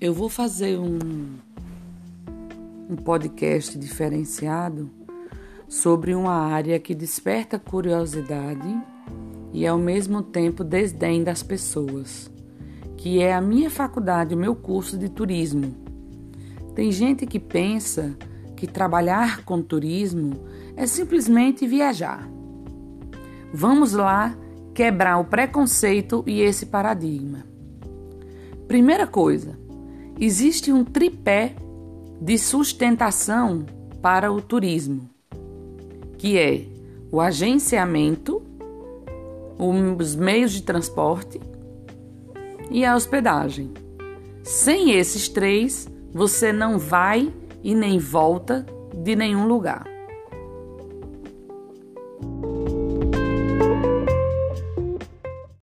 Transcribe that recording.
Eu vou fazer um, um podcast diferenciado sobre uma área que desperta curiosidade e ao mesmo tempo desdém das pessoas, que é a minha faculdade, o meu curso de turismo. Tem gente que pensa que trabalhar com turismo é simplesmente viajar. Vamos lá quebrar o preconceito e esse paradigma. Primeira coisa, existe um tripé de sustentação para o turismo, que é o agenciamento, os meios de transporte e a hospedagem. Sem esses três, você não vai e nem volta de nenhum lugar.